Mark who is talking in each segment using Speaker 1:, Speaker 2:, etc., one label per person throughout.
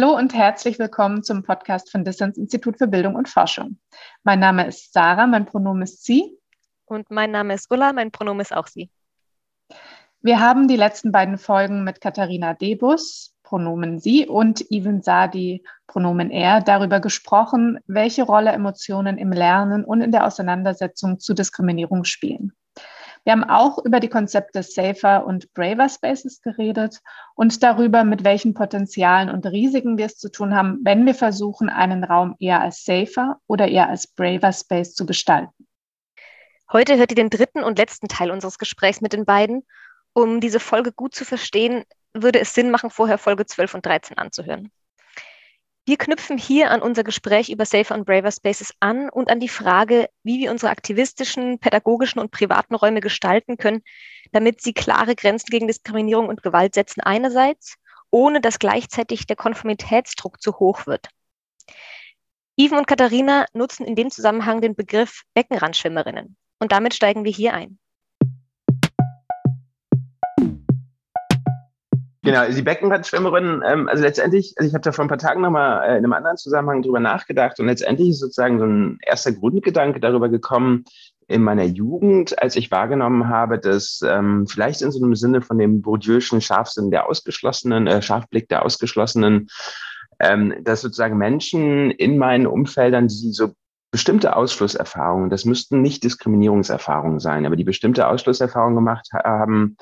Speaker 1: Hallo und herzlich willkommen zum Podcast von Distance Institut für Bildung und Forschung. Mein Name ist Sarah, mein Pronomen ist sie.
Speaker 2: Und mein Name ist Ulla, mein Pronomen ist auch sie.
Speaker 1: Wir haben die letzten beiden Folgen mit Katharina Debus, Pronomen sie, und Even Sadi, Pronomen er, darüber gesprochen, welche Rolle Emotionen im Lernen und in der Auseinandersetzung zu Diskriminierung spielen. Wir haben auch über die Konzepte Safer und Braver Spaces geredet und darüber, mit welchen Potenzialen und Risiken wir es zu tun haben, wenn wir versuchen, einen Raum eher als Safer oder eher als Braver Space zu gestalten.
Speaker 2: Heute hört ihr den dritten und letzten Teil unseres Gesprächs mit den beiden. Um diese Folge gut zu verstehen, würde es Sinn machen, vorher Folge 12 und 13 anzuhören. Wir knüpfen hier an unser Gespräch über Safer und Braver Spaces an und an die Frage, wie wir unsere aktivistischen, pädagogischen und privaten Räume gestalten können, damit sie klare Grenzen gegen Diskriminierung und Gewalt setzen einerseits, ohne dass gleichzeitig der Konformitätsdruck zu hoch wird. Even und Katharina nutzen in dem Zusammenhang den Begriff Beckenrandschwimmerinnen. Und damit steigen wir hier ein.
Speaker 3: Genau, die Beckenradschwimmerin, ähm, also letztendlich, also ich habe da vor ein paar Tagen nochmal äh, in einem anderen Zusammenhang drüber nachgedacht und letztendlich ist sozusagen so ein erster Grundgedanke darüber gekommen, in meiner Jugend, als ich wahrgenommen habe, dass ähm, vielleicht in so einem Sinne von dem Bourdieu'schen Scharfsinn der Ausgeschlossenen, äh, Scharfblick der Ausgeschlossenen, ähm, dass sozusagen Menschen in meinen Umfeldern, die so bestimmte Ausschlusserfahrungen, das müssten nicht Diskriminierungserfahrungen sein, aber die bestimmte Ausschlusserfahrungen gemacht haben,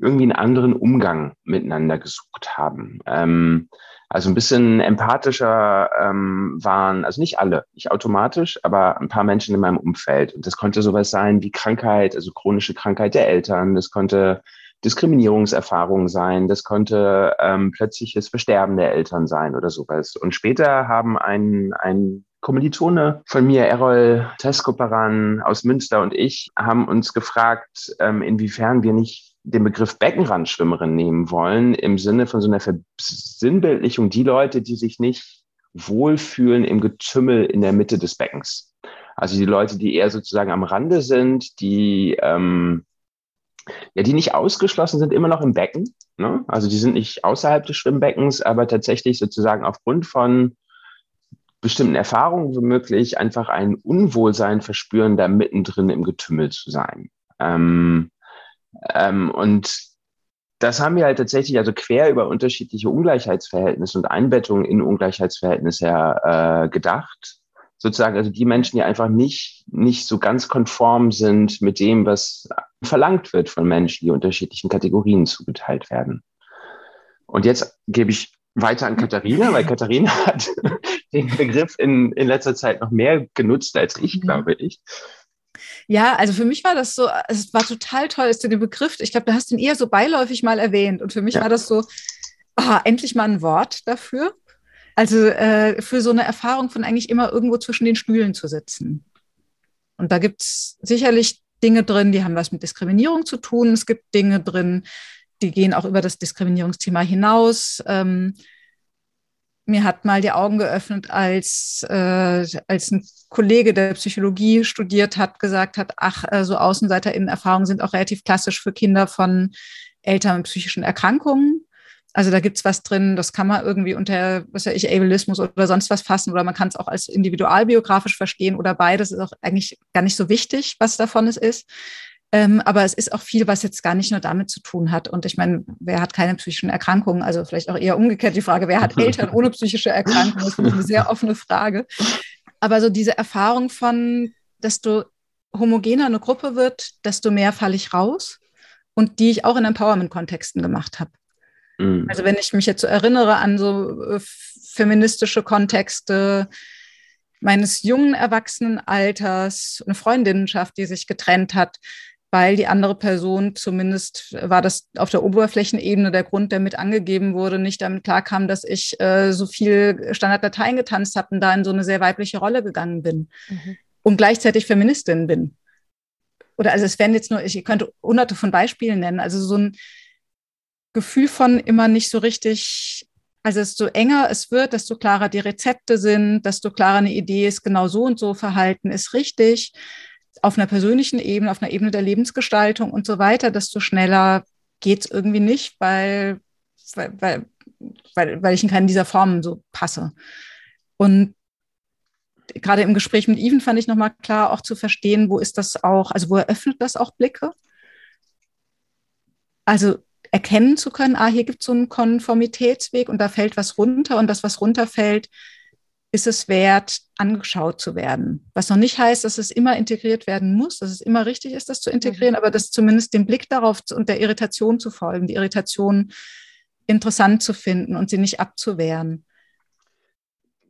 Speaker 3: irgendwie einen anderen Umgang miteinander gesucht haben. Ähm, also ein bisschen empathischer ähm, waren, also nicht alle, nicht automatisch, aber ein paar Menschen in meinem Umfeld. Und das konnte sowas sein wie Krankheit, also chronische Krankheit der Eltern. Das konnte Diskriminierungserfahrung sein. Das konnte ähm, plötzliches Versterben der Eltern sein oder sowas. Und später haben ein, ein Kommilitone von mir, Errol Teskoperan aus Münster und ich, haben uns gefragt, ähm, inwiefern wir nicht den Begriff Beckenrandschwimmerin nehmen wollen, im Sinne von so einer Versinnbildlichung, die Leute, die sich nicht wohlfühlen im Getümmel in der Mitte des Beckens. Also die Leute, die eher sozusagen am Rande sind, die, ähm, ja, die nicht ausgeschlossen sind, immer noch im Becken. Ne? Also die sind nicht außerhalb des Schwimmbeckens, aber tatsächlich sozusagen aufgrund von bestimmten Erfahrungen womöglich einfach ein Unwohlsein verspüren, da mittendrin im Getümmel zu sein. Ähm, ähm, und das haben wir halt tatsächlich also quer über unterschiedliche Ungleichheitsverhältnisse und Einbettungen in Ungleichheitsverhältnisse äh, gedacht. Sozusagen, also die Menschen, die einfach nicht, nicht so ganz konform sind mit dem, was verlangt wird von Menschen, die unterschiedlichen Kategorien zugeteilt werden. Und jetzt gebe ich weiter an Katharina, weil Katharina hat den Begriff in, in letzter Zeit noch mehr genutzt als ich, mhm. glaube ich.
Speaker 4: Ja, also für mich war das so, es war total toll, dass du den Begriff, ich glaube, du hast ihn eher so beiläufig mal erwähnt. Und für mich ja. war das so, oh, endlich mal ein Wort dafür. Also äh, für so eine Erfahrung von eigentlich immer irgendwo zwischen den Stühlen zu sitzen. Und da gibt es sicherlich Dinge drin, die haben was mit Diskriminierung zu tun. Es gibt Dinge drin, die gehen auch über das Diskriminierungsthema hinaus. Ähm, mir hat mal die Augen geöffnet, als, äh, als ein Kollege, der Psychologie studiert hat, gesagt hat, ach, äh, so AußenseiterInnen-Erfahrungen sind auch relativ klassisch für Kinder von Eltern mit psychischen Erkrankungen. Also da gibt's was drin, das kann man irgendwie unter, was weiß ich, Ableismus oder sonst was fassen oder man kann es auch als individualbiografisch verstehen oder beides ist auch eigentlich gar nicht so wichtig, was davon es ist. Ähm, aber es ist auch viel, was jetzt gar nicht nur damit zu tun hat. Und ich meine, wer hat keine psychischen Erkrankungen? Also vielleicht auch eher umgekehrt die Frage, wer hat Eltern ohne psychische Erkrankungen? Das ist eine sehr offene Frage. Aber so diese Erfahrung von, desto homogener eine Gruppe wird, desto mehr falle ich raus. Und die ich auch in Empowerment-Kontexten gemacht habe. Mhm. Also wenn ich mich jetzt so erinnere an so äh, feministische Kontexte, meines jungen Erwachsenenalters, eine Freundinnenschaft, die sich getrennt hat, weil die andere Person, zumindest war das auf der Oberflächenebene der Grund, der mit angegeben wurde, nicht damit klarkam, dass ich äh, so viel Standarddateien getanzt habe und da in so eine sehr weibliche Rolle gegangen bin mhm. und gleichzeitig Feministin bin. Oder also es wären jetzt nur, ich könnte hunderte von Beispielen nennen, also so ein Gefühl von immer nicht so richtig also desto enger es wird, desto klarer die Rezepte sind, desto klarer eine Idee ist, genau so und so verhalten ist richtig auf einer persönlichen Ebene, auf einer Ebene der Lebensgestaltung und so weiter, desto schneller geht es irgendwie nicht, weil, weil, weil, weil ich in keinen dieser Formen so passe. Und gerade im Gespräch mit Even fand ich nochmal klar, auch zu verstehen, wo ist das auch, also wo eröffnet das auch Blicke? Also erkennen zu können, ah, hier gibt es so einen Konformitätsweg und da fällt was runter und das, was runterfällt, ist es wert, angeschaut zu werden. Was noch nicht heißt, dass es immer integriert werden muss, dass es immer richtig ist, das zu integrieren, mhm. aber dass zumindest den Blick darauf und der Irritation zu folgen, die Irritation interessant zu finden und sie nicht abzuwehren.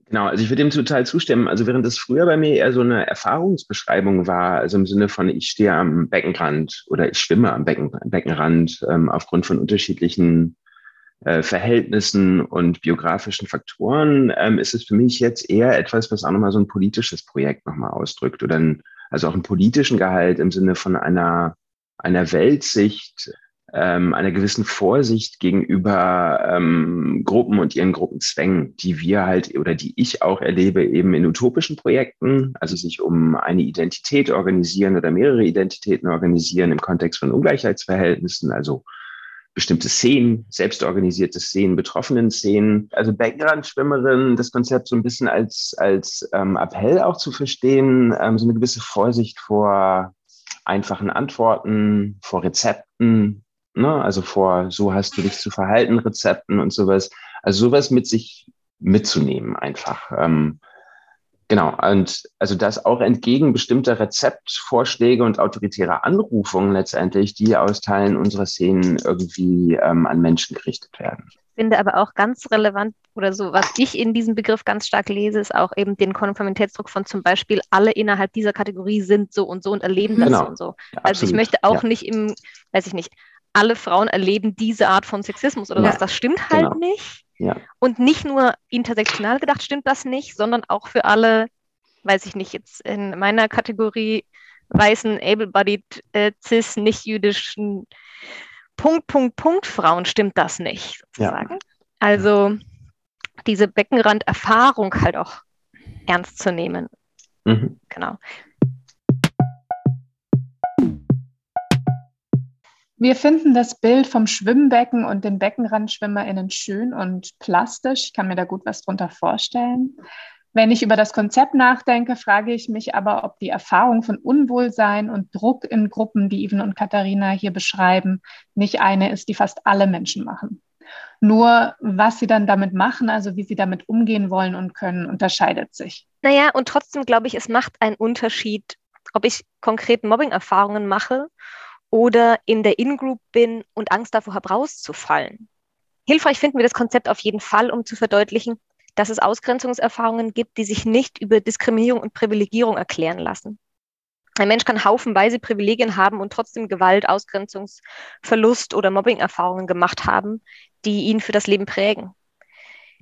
Speaker 3: Genau, also ich würde dem total zustimmen. Also während das früher bei mir eher so eine Erfahrungsbeschreibung war, also im Sinne von ich stehe am Beckenrand oder ich schwimme am Becken, Beckenrand ähm, aufgrund von unterschiedlichen äh, Verhältnissen und biografischen Faktoren, ähm, ist es für mich jetzt eher etwas, was auch nochmal so ein politisches Projekt nochmal ausdrückt oder ein, also auch einen politischen Gehalt im Sinne von einer, einer Weltsicht, ähm, einer gewissen Vorsicht gegenüber ähm, Gruppen und ihren Gruppenzwängen, die wir halt oder die ich auch erlebe eben in utopischen Projekten, also sich um eine Identität organisieren oder mehrere Identitäten organisieren im Kontext von Ungleichheitsverhältnissen, also bestimmte Szenen, selbstorganisierte Szenen, betroffenen Szenen. Also Background-Schwimmerin, das Konzept so ein bisschen als, als ähm, Appell auch zu verstehen, ähm, so eine gewisse Vorsicht vor einfachen Antworten, vor Rezepten, ne? also vor so hast du dich zu verhalten, Rezepten und sowas. Also sowas mit sich mitzunehmen einfach. Ähm, Genau, und also das auch entgegen bestimmter Rezeptvorschläge und autoritärer Anrufungen letztendlich, die aus Teilen unserer Szenen irgendwie ähm, an Menschen gerichtet werden.
Speaker 2: Ich finde aber auch ganz relevant oder so, was ich in diesem Begriff ganz stark lese, ist auch eben den Konformitätsdruck von zum Beispiel, alle innerhalb dieser Kategorie sind so und so und erleben das genau. so und so. Also ich möchte auch ja. nicht im, weiß ich nicht, alle Frauen erleben diese Art von Sexismus oder ja. was, das stimmt halt genau. nicht. Ja. Und nicht nur intersektional gedacht stimmt das nicht, sondern auch für alle, weiß ich nicht, jetzt in meiner Kategorie weißen, able-bodied, äh, cis, nicht jüdischen Punkt, Punkt, Punkt Frauen stimmt das nicht, sozusagen. Ja. Also diese Beckenranderfahrung halt auch ernst zu nehmen. Mhm. Genau.
Speaker 1: Wir finden das Bild vom Schwimmbecken und den BeckenrandschwimmerInnen schön und plastisch. Ich kann mir da gut was drunter vorstellen. Wenn ich über das Konzept nachdenke, frage ich mich aber, ob die Erfahrung von Unwohlsein und Druck in Gruppen, die Ivan und Katharina hier beschreiben, nicht eine ist, die fast alle Menschen machen. Nur was sie dann damit machen, also wie sie damit umgehen wollen und können, unterscheidet sich.
Speaker 2: Naja, und trotzdem glaube ich, es macht einen Unterschied, ob ich konkret Mobbing-Erfahrungen mache oder in der In-Group bin und Angst davor habe, rauszufallen. Hilfreich finden wir das Konzept auf jeden Fall, um zu verdeutlichen, dass es Ausgrenzungserfahrungen gibt, die sich nicht über Diskriminierung und Privilegierung erklären lassen. Ein Mensch kann haufenweise Privilegien haben und trotzdem Gewalt, Ausgrenzungsverlust oder Mobbing-Erfahrungen gemacht haben, die ihn für das Leben prägen.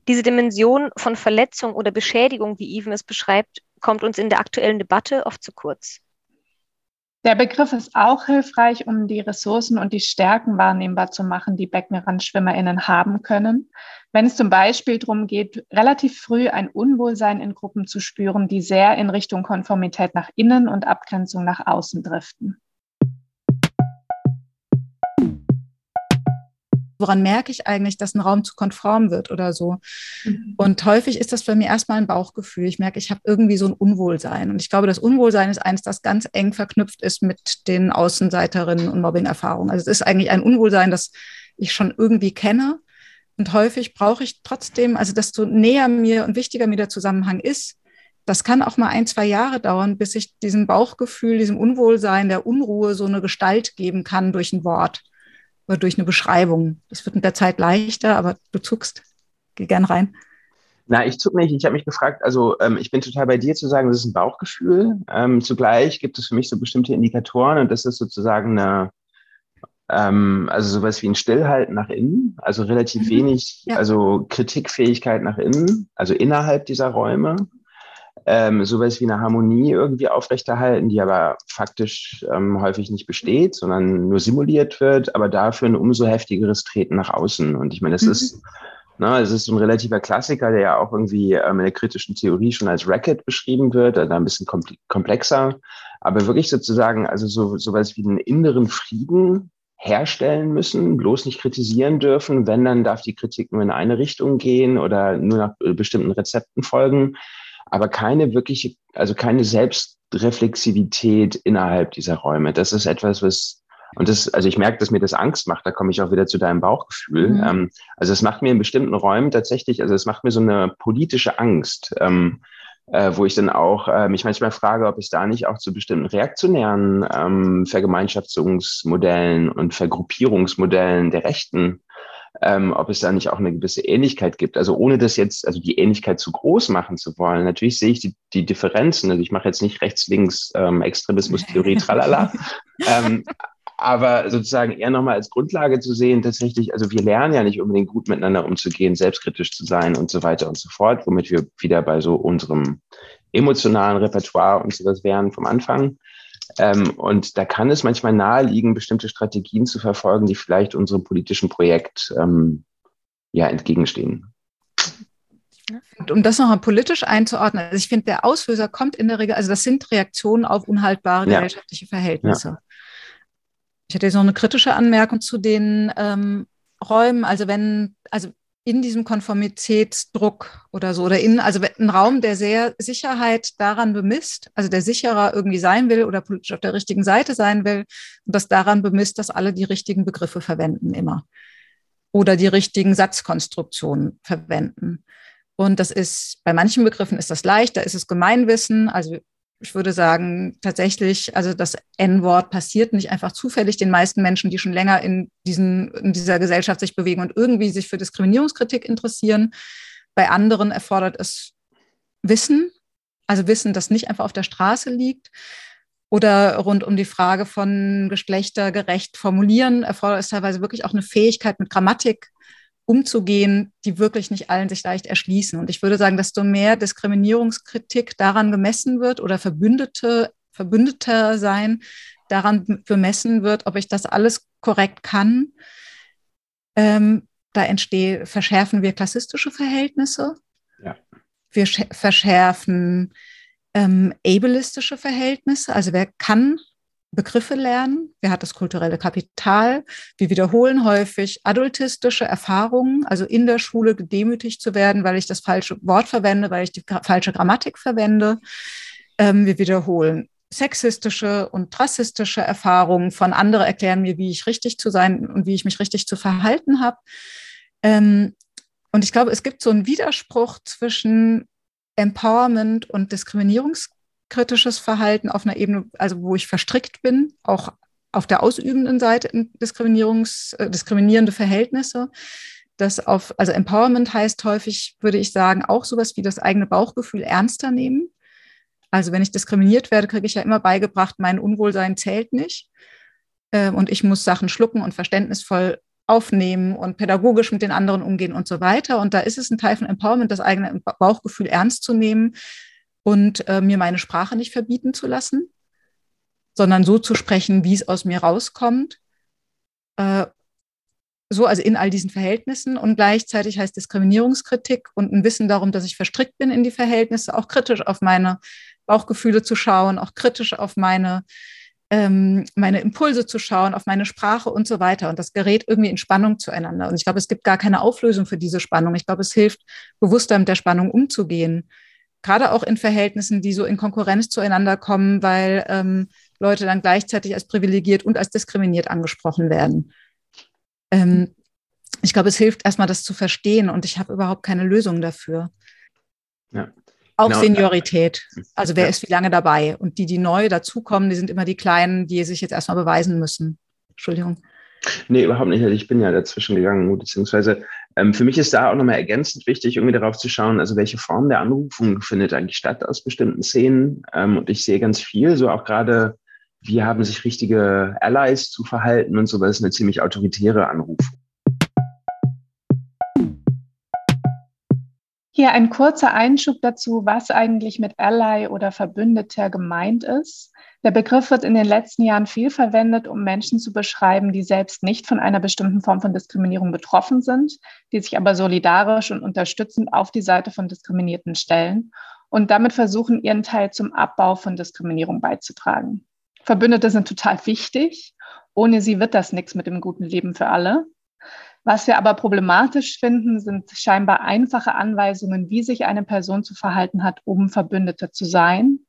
Speaker 2: Diese Dimension von Verletzung oder Beschädigung, wie Even es beschreibt, kommt uns in der aktuellen Debatte oft zu kurz.
Speaker 1: Der Begriff ist auch hilfreich, um die Ressourcen und die Stärken wahrnehmbar zu machen, die BeckenrandschwimmerInnen haben können. Wenn es zum Beispiel darum geht, relativ früh ein Unwohlsein in Gruppen zu spüren, die sehr in Richtung Konformität nach innen und Abgrenzung nach außen driften.
Speaker 4: Woran merke ich eigentlich, dass ein Raum zu konform wird oder so. Mhm. Und häufig ist das bei mir erstmal ein Bauchgefühl. Ich merke, ich habe irgendwie so ein Unwohlsein. Und ich glaube, das Unwohlsein ist eines, das ganz eng verknüpft ist mit den Außenseiterinnen und Mobbing-Erfahrungen. Also es ist eigentlich ein Unwohlsein, das ich schon irgendwie kenne. Und häufig brauche ich trotzdem, also desto näher mir und wichtiger mir der Zusammenhang ist, das kann auch mal ein, zwei Jahre dauern, bis ich diesem Bauchgefühl, diesem Unwohlsein, der Unruhe so eine Gestalt geben kann durch ein Wort oder durch eine Beschreibung. Das wird mit der Zeit leichter, aber du zuckst. Geh gern rein.
Speaker 3: Na, ich zuck nicht. Ich habe mich gefragt, also ähm, ich bin total bei dir zu sagen, das ist ein Bauchgefühl. Ähm, zugleich gibt es für mich so bestimmte Indikatoren und das ist sozusagen eine, ähm, also sowas wie ein Stillhalten nach innen, also relativ mhm. wenig, ja. also Kritikfähigkeit nach innen, also innerhalb dieser Räume. Ähm, sowas wie eine Harmonie irgendwie aufrechterhalten, die aber faktisch ähm, häufig nicht besteht, sondern nur simuliert wird, aber dafür ein umso heftigeres Treten nach außen. Und ich meine, das mhm. ist na, es ist ein relativer Klassiker, der ja auch irgendwie ähm, in der kritischen Theorie schon als Racket beschrieben wird, also ein bisschen komplexer, aber wirklich sozusagen also so sowas wie einen inneren Frieden herstellen müssen, bloß nicht kritisieren dürfen. Wenn, dann darf die Kritik nur in eine Richtung gehen oder nur nach äh, bestimmten Rezepten folgen, aber keine wirkliche, also keine Selbstreflexivität innerhalb dieser Räume. Das ist etwas, was und das, also ich merke, dass mir das Angst macht, da komme ich auch wieder zu deinem Bauchgefühl. Mhm. Ähm, also es macht mir in bestimmten Räumen tatsächlich, also es macht mir so eine politische Angst, ähm, äh, wo ich dann auch äh, mich manchmal frage, ob es da nicht auch zu bestimmten reaktionären ähm, Vergemeinschaftungsmodellen und Vergruppierungsmodellen der Rechten ähm, ob es da nicht auch eine gewisse Ähnlichkeit gibt. Also ohne das jetzt, also die Ähnlichkeit zu groß machen zu wollen. Natürlich sehe ich die, die Differenzen. Also ich mache jetzt nicht rechts, links, ähm, Extremismus, Theorie, tralala. ähm, aber sozusagen eher nochmal als Grundlage zu sehen, tatsächlich, also wir lernen ja nicht unbedingt gut miteinander umzugehen, selbstkritisch zu sein und so weiter und so fort, womit wir wieder bei so unserem emotionalen Repertoire und sowas wären vom Anfang. Ähm, und da kann es manchmal naheliegen, bestimmte Strategien zu verfolgen, die vielleicht unserem politischen Projekt ähm, ja entgegenstehen.
Speaker 4: Um das nochmal politisch einzuordnen, also ich finde, der Auslöser kommt in der Regel, also das sind Reaktionen auf unhaltbare ja. gesellschaftliche Verhältnisse. Ja. Ich hätte jetzt noch eine kritische Anmerkung zu den ähm, Räumen. Also wenn, also in diesem Konformitätsdruck oder so, oder in, also ein Raum, der sehr Sicherheit daran bemisst, also der sicherer irgendwie sein will oder politisch auf der richtigen Seite sein will und das daran bemisst, dass alle die richtigen Begriffe verwenden immer oder die richtigen Satzkonstruktionen verwenden. Und das ist, bei manchen Begriffen ist das leicht, da ist es Gemeinwissen, also ich würde sagen, tatsächlich, also das N-Wort passiert nicht einfach zufällig den meisten Menschen, die schon länger in, diesen, in dieser Gesellschaft sich bewegen und irgendwie sich für Diskriminierungskritik interessieren. Bei anderen erfordert es Wissen, also Wissen, das nicht einfach auf der Straße liegt. Oder rund um die Frage von geschlechtergerecht formulieren, erfordert es teilweise wirklich auch eine Fähigkeit mit Grammatik umzugehen, die wirklich nicht allen sich leicht erschließen. Und ich würde sagen, desto mehr Diskriminierungskritik daran gemessen wird oder Verbündete, Verbündeter sein daran bemessen wird, ob ich das alles korrekt kann, ähm, da entstehen, verschärfen wir klassistische Verhältnisse. Ja. Wir verschärfen ähm, ableistische Verhältnisse. Also wer kann Begriffe lernen, wer hat das kulturelle Kapital, wir wiederholen häufig adultistische Erfahrungen, also in der Schule gedemütigt zu werden, weil ich das falsche Wort verwende, weil ich die falsche Grammatik verwende. Ähm, wir wiederholen sexistische und rassistische Erfahrungen von anderen erklären mir, wie ich richtig zu sein und wie ich mich richtig zu verhalten habe. Ähm, und ich glaube, es gibt so einen Widerspruch zwischen Empowerment und Diskriminierungs kritisches Verhalten auf einer Ebene, also wo ich verstrickt bin, auch auf der ausübenden Seite in Diskriminierungs, äh, diskriminierende Verhältnisse. Das auf, also Empowerment heißt häufig, würde ich sagen, auch sowas wie das eigene Bauchgefühl ernster nehmen. Also wenn ich diskriminiert werde, kriege ich ja immer beigebracht, mein Unwohlsein zählt nicht. Äh, und ich muss Sachen schlucken und verständnisvoll aufnehmen und pädagogisch mit den anderen umgehen und so weiter. Und da ist es ein Teil von Empowerment, das eigene Bauchgefühl ernst zu nehmen und äh, mir meine Sprache nicht verbieten zu lassen, sondern so zu sprechen, wie es aus mir rauskommt. Äh, so, also in all diesen Verhältnissen und gleichzeitig heißt Diskriminierungskritik und ein Wissen darum, dass ich verstrickt bin in die Verhältnisse, auch kritisch auf meine Bauchgefühle zu schauen, auch kritisch auf meine, ähm, meine Impulse zu schauen, auf meine Sprache und so weiter. Und das gerät irgendwie in Spannung zueinander. Und ich glaube, es gibt gar keine Auflösung für diese Spannung. Ich glaube, es hilft, bewusster mit der Spannung umzugehen gerade auch in Verhältnissen, die so in Konkurrenz zueinander kommen, weil ähm, Leute dann gleichzeitig als privilegiert und als diskriminiert angesprochen werden. Ähm, ich glaube, es hilft erstmal, das zu verstehen und ich habe überhaupt keine Lösung dafür. Ja. Auch genau. Seniorität. Also wer ja. ist wie lange dabei? Und die, die neu dazukommen, die sind immer die Kleinen, die sich jetzt erstmal beweisen müssen. Entschuldigung.
Speaker 3: Nee, überhaupt nicht. Also ich bin ja dazwischen gegangen, beziehungsweise Ähm, für mich ist da auch nochmal ergänzend wichtig, irgendwie darauf zu schauen, also welche Form der Anrufung findet eigentlich statt aus bestimmten Szenen. Ähm, und ich sehe ganz viel, so auch gerade, wie haben sich richtige Allies zu verhalten und so, weil es eine ziemlich autoritäre Anrufung.
Speaker 1: Hier ein kurzer Einschub dazu, was eigentlich mit Ally oder Verbündeter gemeint ist. Der Begriff wird in den letzten Jahren viel verwendet, um Menschen zu beschreiben, die selbst nicht von einer bestimmten Form von Diskriminierung betroffen sind, die sich aber solidarisch und unterstützend auf die Seite von Diskriminierten stellen und damit versuchen, ihren Teil zum Abbau von Diskriminierung beizutragen. Verbündete sind total wichtig. Ohne sie wird das nichts mit dem guten Leben für alle. Was wir aber problematisch finden, sind scheinbar einfache Anweisungen, wie sich eine Person zu verhalten hat, um Verbündete zu sein.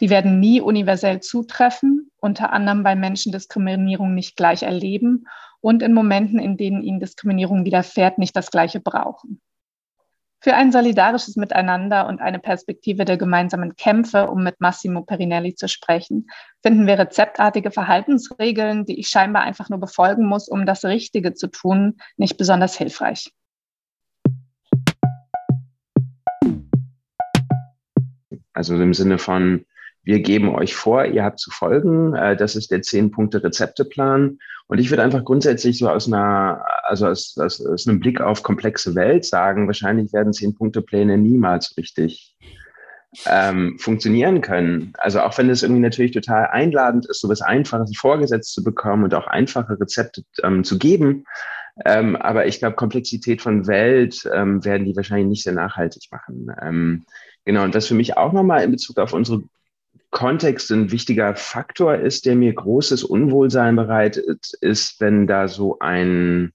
Speaker 1: Die werden nie universell zutreffen, unter anderem weil Menschen Diskriminierung nicht gleich erleben und in Momenten, in denen ihnen Diskriminierung widerfährt, nicht das Gleiche brauchen. Für ein solidarisches Miteinander und eine Perspektive der gemeinsamen Kämpfe, um mit Massimo Perinelli zu sprechen, finden wir rezeptartige Verhaltensregeln, die ich scheinbar einfach nur befolgen muss, um das Richtige zu tun, nicht besonders hilfreich.
Speaker 3: Also im Sinne von, wir geben euch vor, ihr habt zu folgen. Äh, das ist der zehn-Punkte-Rezepteplan. Und ich würde einfach grundsätzlich so aus einer, also aus, aus, aus einem Blick auf komplexe Welt sagen, wahrscheinlich werden Zehn-Punkte-Pläne niemals richtig ähm, funktionieren können. Also auch wenn es irgendwie natürlich total einladend ist, so was Einfaches vorgesetzt zu bekommen und auch einfache Rezepte ähm, zu geben. Ähm, aber ich glaube, Komplexität von Welt ähm, werden die wahrscheinlich nicht sehr nachhaltig machen. Ähm, genau, und was für mich auch nochmal in Bezug auf unsere Kontext ein wichtiger Faktor ist, der mir großes Unwohlsein bereitet, ist, wenn da so ein,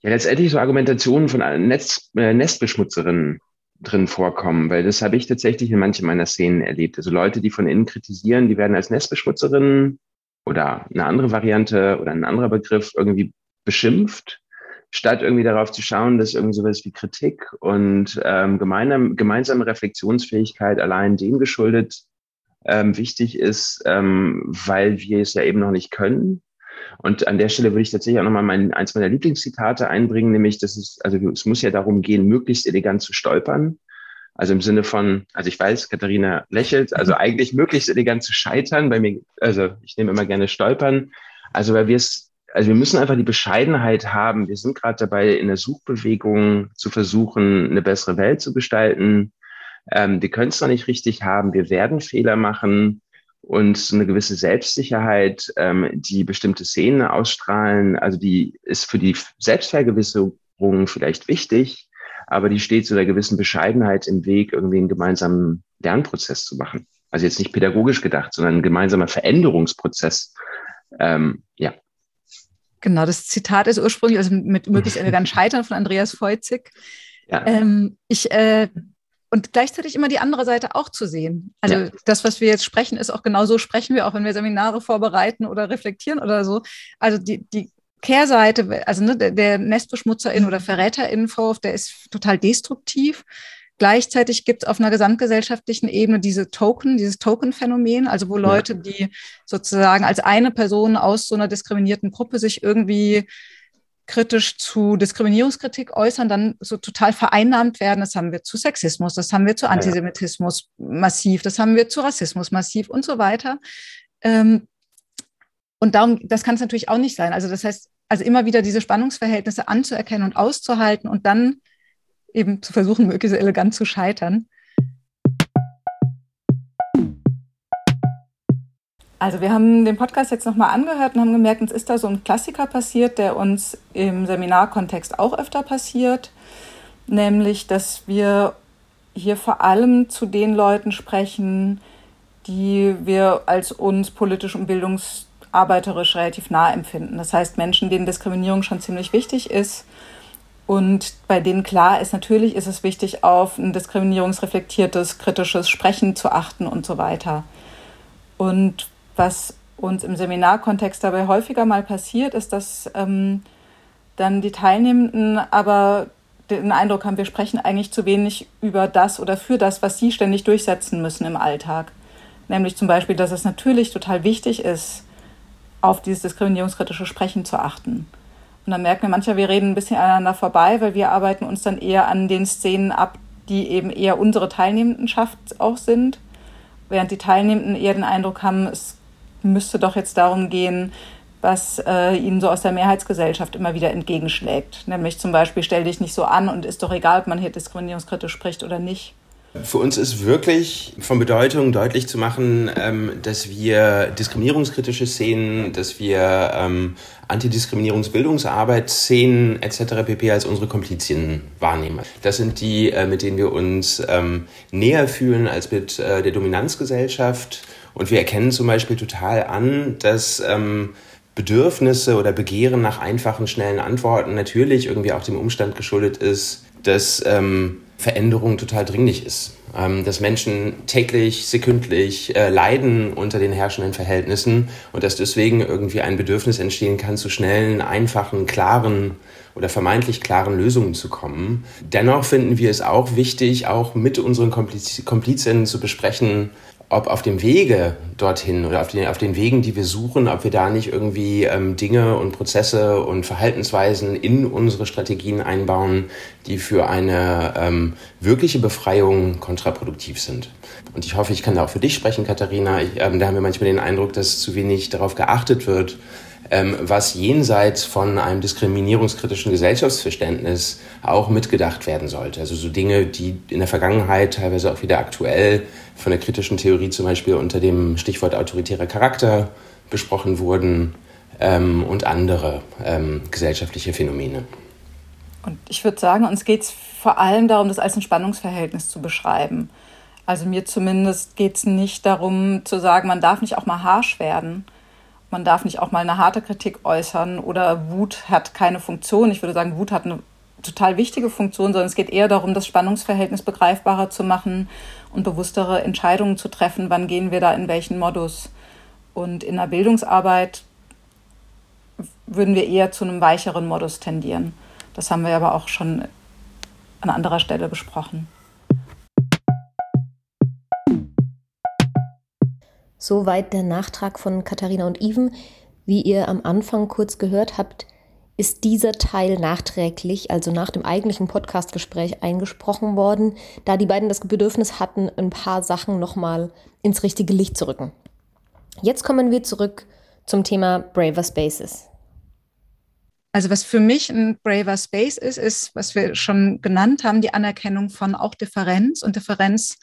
Speaker 3: ja, letztendlich so Argumentationen von Netz, äh, Nestbeschmutzerinnen drin vorkommen, weil das habe ich tatsächlich in manchen meiner Szenen erlebt. Also Leute, die von innen kritisieren, die werden als Nestbeschmutzerinnen oder eine andere Variante oder ein anderer Begriff irgendwie beschimpft statt irgendwie darauf zu schauen, dass irgendwie sowas wie Kritik und ähm, gemeinsam, gemeinsame Reflexionsfähigkeit allein dem geschuldet ähm, wichtig ist, ähm, weil wir es ja eben noch nicht können. Und an der Stelle würde ich tatsächlich auch nochmal mein, eins meiner Lieblingszitate einbringen, nämlich, dass es, also es muss ja darum gehen, möglichst elegant zu stolpern. Also im Sinne von, also ich weiß, Katharina lächelt, also eigentlich möglichst elegant zu scheitern. Bei mir, also ich nehme immer gerne stolpern. Also weil wir es also wir müssen einfach die Bescheidenheit haben. Wir sind gerade dabei, in der Suchbewegung zu versuchen, eine bessere Welt zu gestalten. Ähm, wir können es noch nicht richtig haben. Wir werden Fehler machen und eine gewisse Selbstsicherheit, ähm, die bestimmte Szenen ausstrahlen. Also die ist für die Selbstvergewisserung vielleicht wichtig, aber die steht zu einer gewissen Bescheidenheit im Weg, irgendwie einen gemeinsamen Lernprozess zu machen. Also jetzt nicht pädagogisch gedacht, sondern ein gemeinsamer Veränderungsprozess. Ähm, ja.
Speaker 4: Genau, das Zitat ist ursprünglich also mit möglichst elegant scheitern von Andreas Feuzig. Ja. Ähm, ich, äh, und gleichzeitig immer die andere Seite auch zu sehen. Also ja. das, was wir jetzt sprechen, ist auch genau so sprechen wir auch, wenn wir Seminare vorbereiten oder reflektieren oder so. Also die, die Kehrseite, also ne, der, Nestbeschmutzerin oder Verräterin-Vorwurf, der ist total destruktiv. Gleichzeitig gibt es auf einer gesamtgesellschaftlichen Ebene diese Token, dieses Token-Phänomen, also wo Leute, die sozusagen als eine Person aus so einer diskriminierten Gruppe sich irgendwie kritisch zu Diskriminierungskritik äußern, dann so total vereinnahmt werden. Das haben wir zu Sexismus, das haben wir zu Antisemitismus massiv, das haben wir zu Rassismus massiv und so weiter. Ähm, und darum, das kann es natürlich auch nicht sein. Also das heißt, also immer wieder diese Spannungsverhältnisse anzuerkennen und auszuhalten und dann eben zu versuchen, möglichst elegant zu scheitern. Also wir haben den Podcast jetzt nochmal angehört und haben gemerkt, uns ist da so ein Klassiker passiert, der uns im Seminarkontext auch öfter passiert, nämlich dass wir hier vor allem zu den Leuten sprechen, die wir als uns politisch und bildungsarbeiterisch relativ nah empfinden. Das heißt Menschen, denen Diskriminierung schon ziemlich wichtig ist und bei denen klar ist, natürlich ist es wichtig, auf ein diskriminierungsreflektiertes, kritisches Sprechen zu achten und so weiter. Und was uns im Seminarkontext dabei häufiger mal passiert, ist, dass ähm, dann die Teilnehmenden aber den Eindruck haben, wir sprechen eigentlich zu wenig über das oder für das, was sie ständig durchsetzen müssen im Alltag. Nämlich zum Beispiel, dass es natürlich total wichtig ist, auf dieses diskriminierungskritische Sprechen zu achten Und dann merken wir manchmal, wir reden ein bisschen aneinander vorbei, weil wir arbeiten uns dann eher an den Szenen ab, die eben eher unsere Teilnehmendenschaft auch sind, während die Teilnehmenden eher den Eindruck haben, es müsste doch jetzt darum gehen, was äh, ihnen so aus der Mehrheitsgesellschaft immer wieder entgegenschlägt. Nämlich zum Beispiel, stell dich nicht so an und ist doch egal, ob man hier diskriminierungskritisch spricht oder nicht.
Speaker 3: Für uns ist wirklich von Bedeutung deutlich zu machen, ähm, dass wir diskriminierungskritische Szenen, dass wir ähm, Antidiskriminierungsbildungsarbeit, Szenen etc. pp. als unsere Komplizien wahrnehmen. Das sind die, äh, mit denen wir uns ähm, näher fühlen als mit äh, der Dominanzgesellschaft. Und wir erkennen zum Beispiel total an, dass ähm, Bedürfnisse oder Begehren nach einfachen, schnellen Antworten natürlich irgendwie auch dem Umstand geschuldet ist, dass ähm, Veränderung total dringlich ist. Ähm, dass Menschen täglich, sekündlich äh, leiden unter den herrschenden Verhältnissen und dass deswegen irgendwie ein Bedürfnis entstehen kann, zu schnellen, einfachen, klaren oder vermeintlich klaren Lösungen zu kommen. Dennoch finden wir es auch wichtig, auch mit unseren Kompliz Komplizinnen zu besprechen, ob auf dem Wege dorthin oder auf den, auf den Wegen, die wir suchen, ob wir da nicht irgendwie ähm, Dinge und Prozesse und Verhaltensweisen in unsere Strategien einbauen, die für eine ähm, wirkliche Befreiung kontraproduktiv sind. Und ich hoffe, ich kann da auch für dich sprechen, Katharina. Ich, ähm, da haben wir manchmal den Eindruck, dass zu wenig darauf geachtet wird, ähm, was jenseits von einem diskriminierungskritischen Gesellschaftsverständnis auch mitgedacht werden sollte. Also so Dinge, die in der Vergangenheit teilweise auch wieder aktuell von der kritischen Theorie zum Beispiel unter dem Stichwort autoritärer Charakter besprochen wurden ähm, und andere ähm, gesellschaftliche Phänomene.
Speaker 4: Und ich würde sagen, uns geht es vor allem darum, das als ein Spannungsverhältnis zu beschreiben. Also mir zumindest geht es nicht darum zu sagen, man darf nicht auch mal harsch werden. Man darf nicht auch mal eine harte Kritik äußern oder Wut hat keine Funktion. Ich würde sagen, Wut hat eine total wichtige Funktion, sondern es geht eher darum, das Spannungsverhältnis begreifbarer zu machen und bewusstere Entscheidungen zu treffen, wann gehen wir da in welchen Modus. Und in der Bildungsarbeit würden wir eher zu einem weicheren Modus tendieren. Das haben wir aber auch schon an anderer Stelle besprochen.
Speaker 2: Soweit der Nachtrag von Katharina und Even. Wie ihr am Anfang kurz gehört habt, ist dieser Teil nachträglich, also nach dem eigentlichen Podcastgespräch eingesprochen worden, da die beiden das Bedürfnis hatten, ein paar Sachen nochmal ins richtige Licht zu rücken. Jetzt kommen wir zurück zum Thema Braver Spaces.
Speaker 4: Also was für mich ein braver Space ist, ist, was wir schon genannt haben, die Anerkennung von auch Differenz und Differenz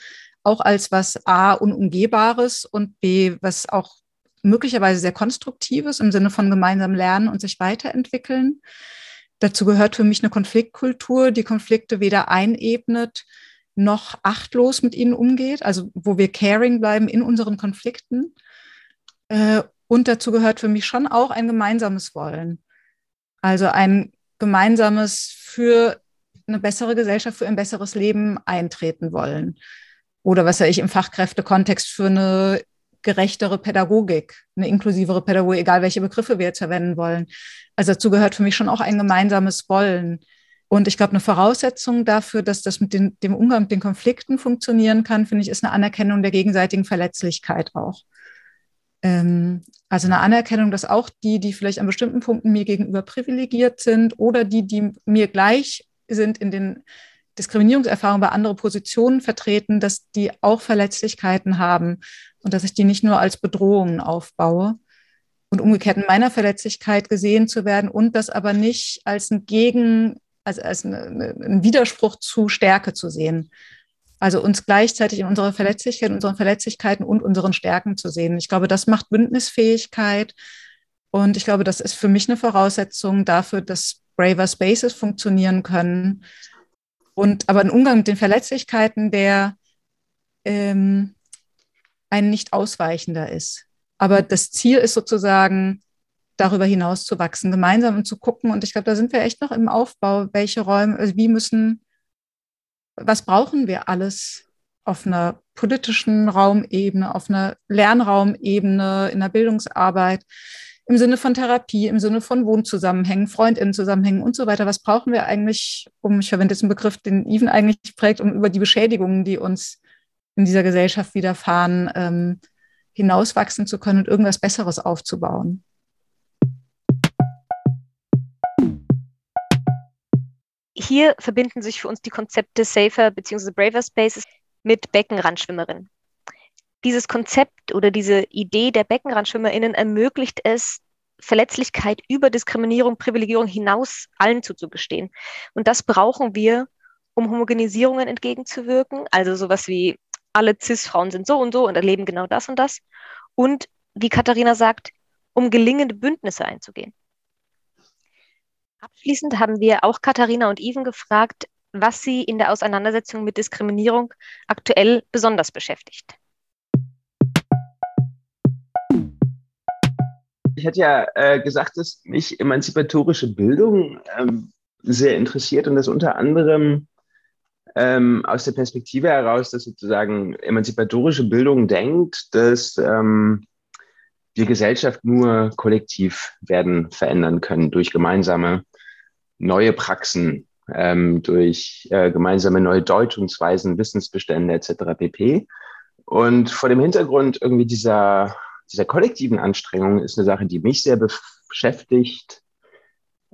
Speaker 4: auch als was A unumgehbares und B was auch möglicherweise sehr konstruktives im Sinne von gemeinsam lernen und sich weiterentwickeln. Dazu gehört für mich eine Konfliktkultur, die Konflikte weder einebnet noch achtlos mit ihnen umgeht, also wo wir caring bleiben in unseren Konflikten. Äh, und dazu gehört für mich schon auch ein gemeinsames Wollen. Also ein gemeinsames für eine bessere Gesellschaft, für ein besseres Leben eintreten wollen. Oder was ja ich im Fachkräftekontext für eine gerechtere Pädagogik, eine inklusivere Pädagogik, egal welche Begriffe wir jetzt verwenden wollen. Also dazu gehört für mich schon auch ein gemeinsames Wollen. Und ich glaube, eine Voraussetzung dafür, dass das mit den, dem Umgang mit den Konflikten funktionieren kann, finde ich, ist eine Anerkennung der gegenseitigen Verletzlichkeit auch. Ähm, also eine Anerkennung, dass auch die, die vielleicht an bestimmten Punkten mir gegenüber privilegiert sind oder die, die mir gleich sind in den Diskriminierungserfahrungen bei anderen Positionen vertreten, dass die auch Verletzlichkeiten haben und dass ich die nicht nur als Bedrohungen aufbaue und umgekehrt in meiner Verletzlichkeit gesehen zu werden und das aber nicht als ein Gegen, also als ein Widerspruch zu Stärke zu sehen. Also uns gleichzeitig in unserer Verletzlichkeit, unseren Verletzlichkeiten und unseren Stärken zu sehen. Ich glaube, das macht Bündnisfähigkeit. Und ich glaube, das ist für mich eine Voraussetzung dafür, dass Braver Spaces funktionieren können. Und aber ein Umgang mit den Verletzlichkeiten, der ähm, ein nicht ausweichender ist. Aber das Ziel ist sozusagen, darüber hinaus zu wachsen, gemeinsam und zu gucken. Und ich glaube, da sind wir echt noch im Aufbau, welche Räume, also wie müssen, was brauchen wir alles auf einer politischen Raumebene, auf einer Lernraumebene, in der Bildungsarbeit, im Sinne von Therapie, im Sinne von Wohnzusammenhängen, Freundinnenzusammenhängen und so weiter. Was brauchen wir eigentlich, um, ich verwende jetzt einen Begriff, den Even eigentlich prägt, um über die Beschädigungen, die uns in dieser Gesellschaft widerfahren, ähm, hinauswachsen zu können und irgendwas Besseres aufzubauen.
Speaker 2: hier verbinden sich für uns die Konzepte Safer bzw. Braver Spaces mit Beckenrandschwimmerinnen. Dieses Konzept oder diese Idee der BeckenrandschwimmerInnen ermöglicht es, Verletzlichkeit über Diskriminierung, Privilegierung hinaus allen zuzugestehen. Und das brauchen wir, um Homogenisierungen entgegenzuwirken. Also sowas wie alle CIS-Frauen sind so und so und erleben genau das und das. Und wie Katharina sagt, um gelingende Bündnisse einzugehen. Abschließend haben wir auch Katharina und Even gefragt, was sie in der Auseinandersetzung mit Diskriminierung aktuell besonders beschäftigt.
Speaker 3: Ich hatte ja äh, gesagt, dass mich emanzipatorische Bildung ähm, sehr interessiert und das unter anderem ähm, aus der Perspektive heraus, dass sozusagen emanzipatorische Bildung denkt, dass ähm, wir Gesellschaft nur kollektiv werden verändern können durch gemeinsame neue Praxen, ähm, durch äh, gemeinsame neue Deutungsweisen, Wissensbestände etc. pp. Und vor dem Hintergrund irgendwie dieser dieser kollektiven Anstrengung ist eine Sache, die mich sehr beschäftigt.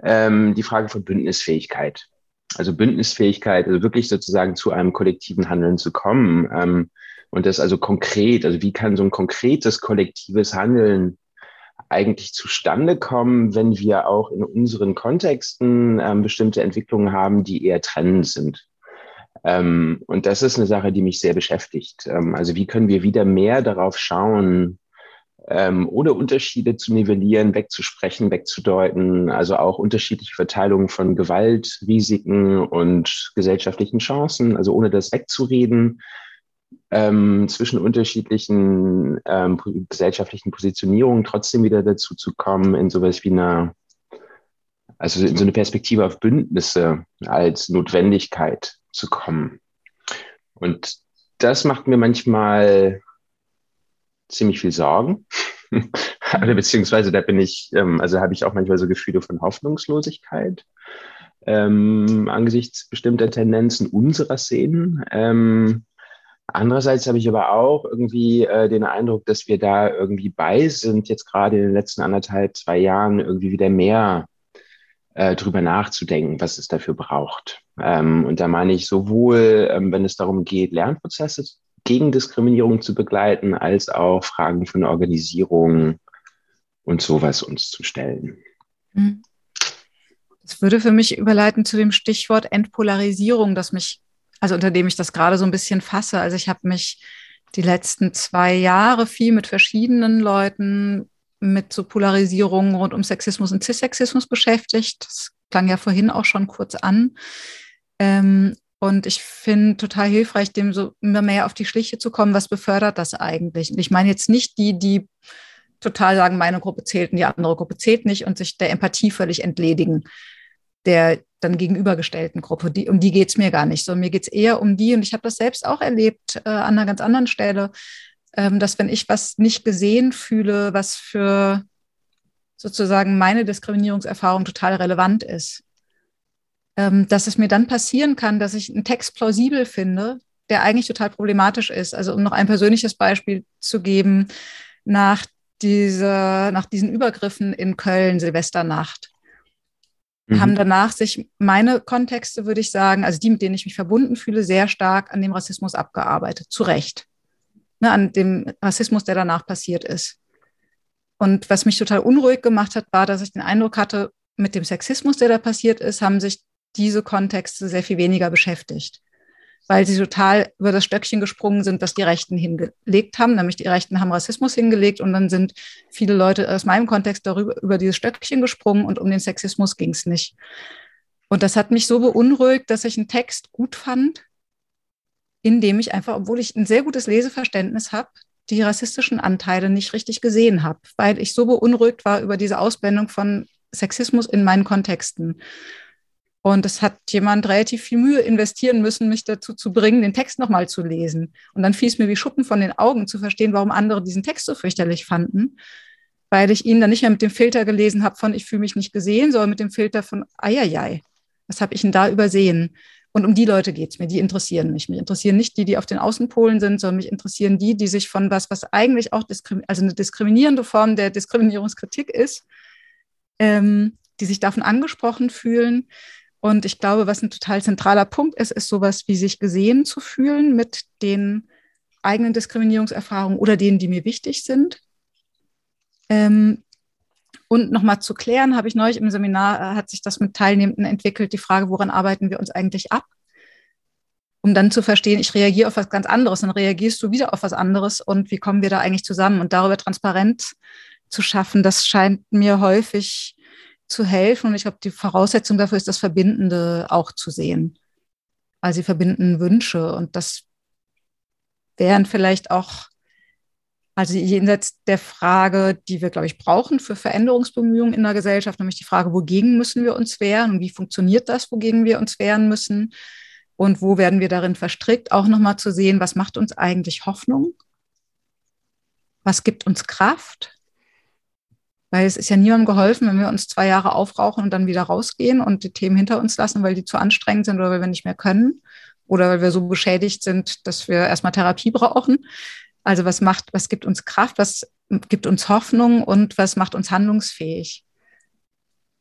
Speaker 3: Ähm, die Frage von Bündnisfähigkeit. Also Bündnisfähigkeit, also wirklich sozusagen zu einem kollektiven Handeln zu kommen. Ähm, und das also konkret, also wie kann so ein konkretes kollektives Handeln eigentlich zustande kommen, wenn wir auch in unseren Kontexten ähm, bestimmte Entwicklungen haben, die eher trennend sind. Ähm, und das ist eine Sache, die mich sehr beschäftigt. Ähm, also wie können wir wieder mehr darauf schauen, ähm, ohne Unterschiede zu nivellieren, wegzusprechen, wegzudeuten, also auch unterschiedliche Verteilungen von Gewalt, Risiken und gesellschaftlichen Chancen, also ohne das wegzureden, ähm, zwischen unterschiedlichen ähm, gesellschaftlichen Positionierungen trotzdem wieder dazu zu kommen, in sowas wie einer, also in so eine Perspektive auf Bündnisse als Notwendigkeit zu kommen. Und das macht mir manchmal ziemlich viel Sorgen. Oder beziehungsweise da bin ich, ähm, also habe ich auch manchmal so Gefühle von Hoffnungslosigkeit ähm, angesichts bestimmter Tendenzen unserer Szenen. Ähm, andererseits habe ich aber auch irgendwie äh, den Eindruck, dass wir da irgendwie bei sind, jetzt gerade in den letzten anderthalb, zwei Jahren irgendwie wieder mehr äh, drüber nachzudenken, was es dafür braucht. Ähm, und da meine ich sowohl, ähm, wenn es darum geht, Lernprozesse gegen Diskriminierung zu begleiten, als auch Fragen von Organisierung und sowas uns zu stellen.
Speaker 4: Mhm. Das würde für mich überleiten zu dem Stichwort Entpolarisierung, das mich, also unter dem ich das gerade so ein bisschen fasse. Also ich habe mich die letzten zwei Jahre viel mit verschiedenen Leuten mit so Polarisierungen rund um Sexismus und Cissexismus beschäftigt. Das klang ja vorhin auch schon kurz an. Ähm, und ich finde total hilfreich, dem so immer mehr auf die Schliche zu kommen. Was befördert das eigentlich? Und ich meine jetzt nicht die, die total sagen, meine Gruppe zählt und die andere Gruppe zählt nicht und sich der Empathie völlig entledigen, der dann gegenübergestellten Gruppe. Die, um die geht es mir gar nicht, sondern mir geht es eher um die, und ich habe das selbst auch erlebt äh, an einer ganz anderen Stelle, ähm, dass wenn ich was nicht gesehen fühle, was für sozusagen meine Diskriminierungserfahrung total relevant ist, ähm, dass es mir dann passieren kann, dass ich einen Text plausibel finde, der eigentlich total problematisch ist. Also um noch ein persönliches Beispiel zu geben, nach, dieser, nach diesen Übergriffen in Köln, Silvesternacht, mhm. haben danach sich meine Kontexte, würde ich sagen, also die, mit denen ich mich verbunden fühle, sehr stark an dem Rassismus abgearbeitet. Zu Recht. Ne, an dem Rassismus, der danach passiert ist. Und was mich total unruhig gemacht hat, war, dass ich den Eindruck hatte, mit dem Sexismus, der da passiert ist, haben sich diese Kontexte sehr viel weniger beschäftigt, weil sie total über das Stöckchen gesprungen sind, das die Rechten hingelegt haben. Nämlich die Rechten haben Rassismus hingelegt und dann sind viele Leute aus meinem Kontext darüber über dieses Stöckchen gesprungen und um den Sexismus ging es nicht. Und das hat mich so beunruhigt, dass ich einen Text gut fand, in dem ich einfach, obwohl ich ein sehr gutes Leseverständnis habe, die rassistischen Anteile nicht richtig gesehen habe, weil ich so beunruhigt war über diese Ausblendung von Sexismus in meinen Kontexten. Und es hat jemand relativ viel Mühe investieren müssen, mich dazu zu bringen, den Text nochmal zu lesen. Und dann fiel es mir wie Schuppen von den Augen zu verstehen, warum andere diesen Text so fürchterlich fanden, weil ich ihn dann nicht mehr mit dem Filter gelesen habe von ich fühle mich nicht gesehen, sondern mit dem Filter von eieiei, was habe ich denn da übersehen? Und um die Leute geht es mir, die interessieren mich. Mich interessieren nicht die, die auf den Außenpolen sind, sondern mich interessieren die, die sich von was, was eigentlich auch also eine diskriminierende Form der Diskriminierungskritik ist, ähm, die sich davon angesprochen fühlen, Und ich glaube, was ein total zentraler Punkt ist, ist sowas wie sich gesehen zu fühlen mit den eigenen Diskriminierungserfahrungen oder denen, die mir wichtig sind. Ähm, und nochmal zu klären, habe ich neulich im Seminar, äh, hat sich das mit Teilnehmenden entwickelt, die Frage, woran arbeiten wir uns eigentlich ab? Um dann zu verstehen, ich reagiere auf was ganz anderes, dann reagierst du wieder auf was anderes und wie kommen wir da eigentlich zusammen? Und darüber Transparenz zu schaffen, das scheint mir häufig zu helfen. Und ich glaube, die Voraussetzung dafür ist, das Verbindende auch zu sehen. Also sie verbinden Wünsche und das wären vielleicht auch, also jenseits der Frage, die wir, glaube ich, brauchen für Veränderungsbemühungen in der Gesellschaft, nämlich die Frage, wogegen müssen wir uns wehren und wie funktioniert das, wogegen wir uns wehren müssen und wo werden wir darin verstrickt, auch nochmal zu sehen, was macht uns eigentlich Hoffnung, was gibt uns Kraft weil es ist ja niemandem geholfen, wenn wir uns zwei Jahre aufrauchen und dann wieder rausgehen und die Themen hinter uns lassen, weil die zu anstrengend sind oder weil wir nicht mehr können oder weil wir so beschädigt sind, dass wir erstmal Therapie brauchen. Also was macht, was gibt uns Kraft, was gibt uns Hoffnung und was macht uns handlungsfähig?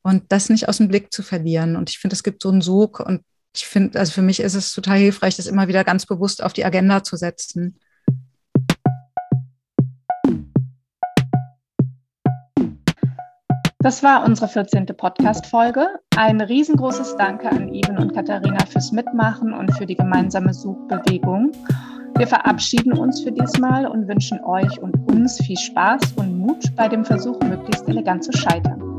Speaker 4: Und das nicht aus dem Blick zu verlieren. Und ich finde, es gibt so einen Sog und ich finde, also für mich ist es total hilfreich, das immer wieder ganz bewusst auf die Agenda zu setzen.
Speaker 1: Das war unsere 14. Podcast-Folge. Ein riesengroßes Danke an Ivan und Katharina fürs Mitmachen und für die gemeinsame Suchbewegung. Wir verabschieden uns für diesmal und wünschen euch und uns viel Spaß und Mut bei dem Versuch, möglichst elegant zu scheitern.